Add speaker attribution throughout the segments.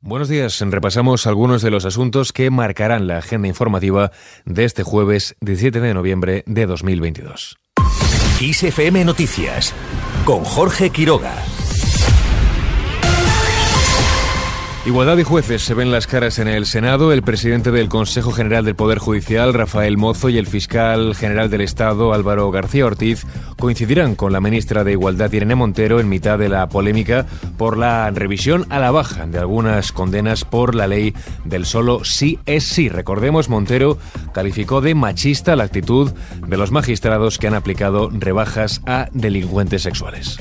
Speaker 1: Buenos días. Repasamos algunos de los asuntos que marcarán la agenda informativa de este jueves 17 de noviembre de 2022.
Speaker 2: ISFM Noticias con Jorge Quiroga.
Speaker 1: Igualdad y jueces se ven las caras en el Senado. El presidente del Consejo General del Poder Judicial, Rafael Mozo, y el fiscal general del Estado, Álvaro García Ortiz, coincidirán con la ministra de Igualdad, Irene Montero, en mitad de la polémica por la revisión a la baja de algunas condenas por la ley del solo sí es sí. Recordemos, Montero calificó de machista la actitud de los magistrados que han aplicado rebajas a delincuentes sexuales.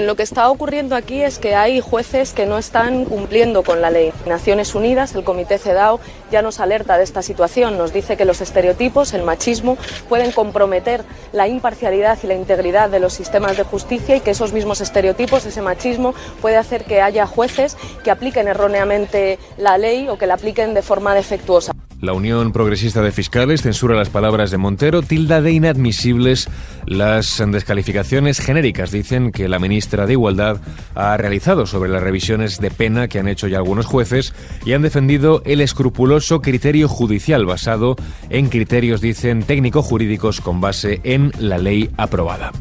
Speaker 3: Lo que está ocurriendo aquí es que hay jueces que no están cumpliendo con la ley. Naciones Unidas, el Comité CEDAW, ya nos alerta de esta situación. Nos dice que los estereotipos, el machismo, pueden comprometer la imparcialidad y la integridad de los sistemas de justicia y que esos mismos estereotipos, ese machismo, puede hacer que haya jueces que apliquen erróneamente la ley o que la apliquen de forma defectuosa.
Speaker 1: La Unión Progresista de Fiscales censura las palabras de Montero, tilda de inadmisibles las descalificaciones genéricas. Dicen que la ministra de Igualdad ha realizado sobre las revisiones de pena que han hecho ya algunos jueces y han defendido el escrupuloso criterio judicial basado en criterios, dicen, técnico-jurídicos con base en la ley aprobada.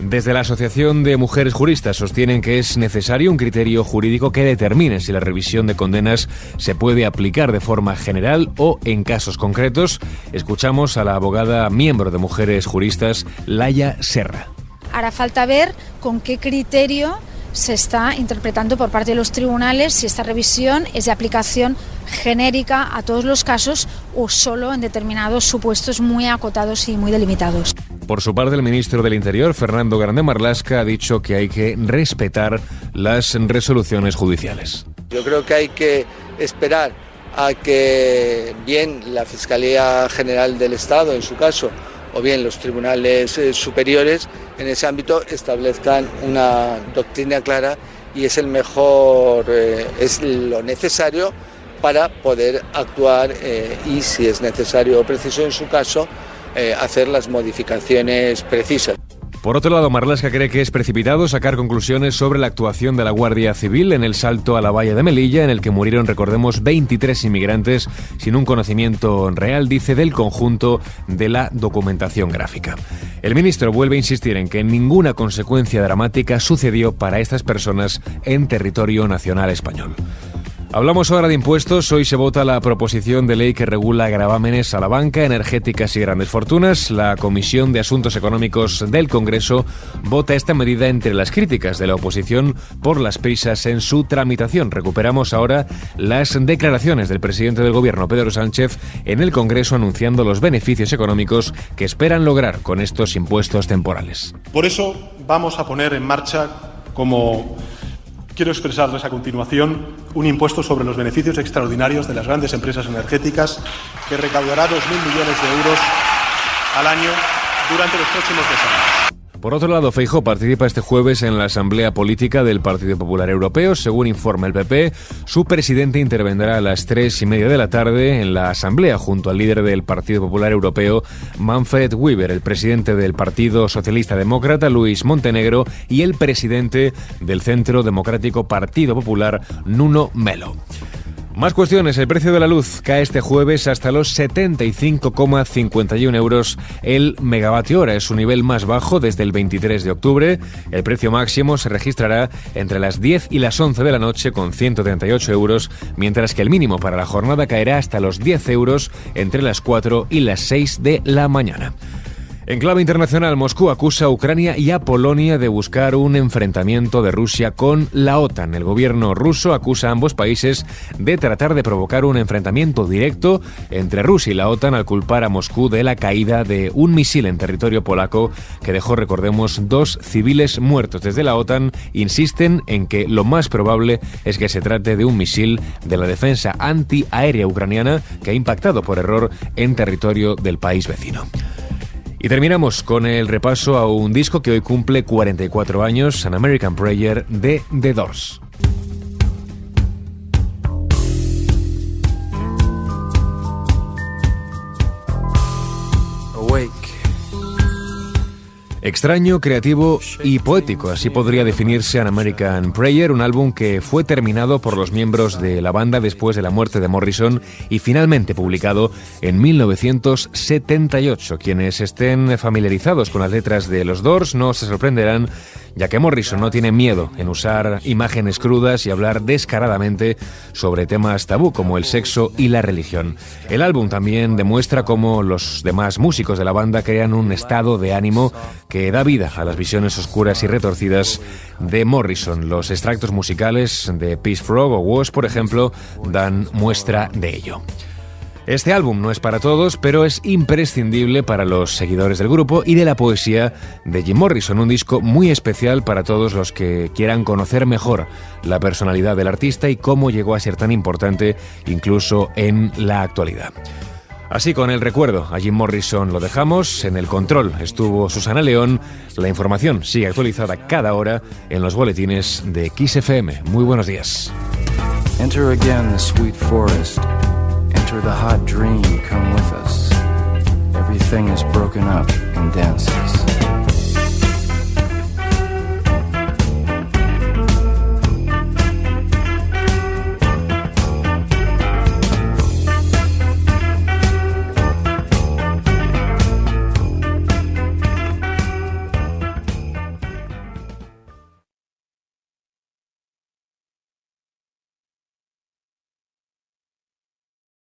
Speaker 1: Desde la Asociación de Mujeres Juristas sostienen que es necesario un criterio jurídico que determine si la revisión de condenas se puede aplicar de forma general o en casos concretos. Escuchamos a la abogada miembro de Mujeres Juristas, Laia Serra.
Speaker 4: Hará falta ver con qué criterio se está interpretando por parte de los tribunales si esta revisión es de aplicación genérica a todos los casos o solo en determinados supuestos muy acotados y muy delimitados.
Speaker 1: Por su parte, el ministro del Interior, Fernando Grande Marlasca, ha dicho que hay que respetar las resoluciones judiciales.
Speaker 5: Yo creo que hay que esperar a que bien la Fiscalía General del Estado, en su caso, o bien los tribunales eh, superiores en ese ámbito establezcan una doctrina clara y es el mejor, eh, es lo necesario para poder actuar eh, y si es necesario o preciso en su caso, eh, hacer las modificaciones precisas.
Speaker 1: Por otro lado, Marlasca cree que es precipitado sacar conclusiones sobre la actuación de la Guardia Civil en el salto a la valla de Melilla, en el que murieron, recordemos, 23 inmigrantes sin un conocimiento real, dice, del conjunto de la documentación gráfica. El ministro vuelve a insistir en que ninguna consecuencia dramática sucedió para estas personas en territorio nacional español. Hablamos ahora de impuestos. Hoy se vota la proposición de ley que regula gravámenes a la banca, energéticas y grandes fortunas. La Comisión de Asuntos Económicos del Congreso vota esta medida entre las críticas de la oposición por las prisas en su tramitación. Recuperamos ahora las declaraciones del presidente del Gobierno, Pedro Sánchez, en el Congreso anunciando los beneficios económicos que esperan lograr con estos impuestos temporales.
Speaker 6: Por eso vamos a poner en marcha como Quiero expresarles a continuación un impuesto sobre los beneficios extraordinarios de las grandes empresas energéticas que recaudará 2.000 millones de euros al año durante los próximos dos años.
Speaker 1: Por otro lado, Feijóo participa este jueves en la Asamblea Política del Partido Popular Europeo. Según informa el PP, su presidente intervendrá a las tres y media de la tarde en la Asamblea junto al líder del Partido Popular Europeo, Manfred Weber, el presidente del Partido Socialista Demócrata, Luis Montenegro, y el presidente del Centro Democrático Partido Popular, Nuno Melo. Más cuestiones. El precio de la luz cae este jueves hasta los 75,51 euros el megavatio hora. Es su nivel más bajo desde el 23 de octubre. El precio máximo se registrará entre las 10 y las 11 de la noche con 138 euros, mientras que el mínimo para la jornada caerá hasta los 10 euros entre las 4 y las 6 de la mañana. En clave internacional, Moscú acusa a Ucrania y a Polonia de buscar un enfrentamiento de Rusia con la OTAN. El gobierno ruso acusa a ambos países de tratar de provocar un enfrentamiento directo entre Rusia y la OTAN al culpar a Moscú de la caída de un misil en territorio polaco que dejó, recordemos, dos civiles muertos. Desde la OTAN insisten en que lo más probable es que se trate de un misil de la defensa antiaérea ucraniana que ha impactado por error en territorio del país vecino. Y terminamos con el repaso a un disco que hoy cumple 44 años, An American Prayer de The Doors. Extraño, creativo y poético, así podría definirse An American Prayer, un álbum que fue terminado por los miembros de la banda después de la muerte de Morrison y finalmente publicado en 1978. Quienes estén familiarizados con las letras de los Doors no se sorprenderán ya que Morrison no tiene miedo en usar imágenes crudas y hablar descaradamente sobre temas tabú como el sexo y la religión. El álbum también demuestra cómo los demás músicos de la banda crean un estado de ánimo que da vida a las visiones oscuras y retorcidas de Morrison. Los extractos musicales de Peace Frog o Was, por ejemplo, dan muestra de ello. Este álbum no es para todos, pero es imprescindible para los seguidores del grupo y de la poesía de Jim Morrison, un disco muy especial para todos los que quieran conocer mejor la personalidad del artista y cómo llegó a ser tan importante incluso en la actualidad. Así con el recuerdo a Jim Morrison lo dejamos, en el control estuvo Susana León, la información sigue actualizada cada hora en los boletines de XFM. Muy buenos días.
Speaker 7: Enter again the sweet forest. Enter the hot dream, come with us. Everything is broken up and dancing.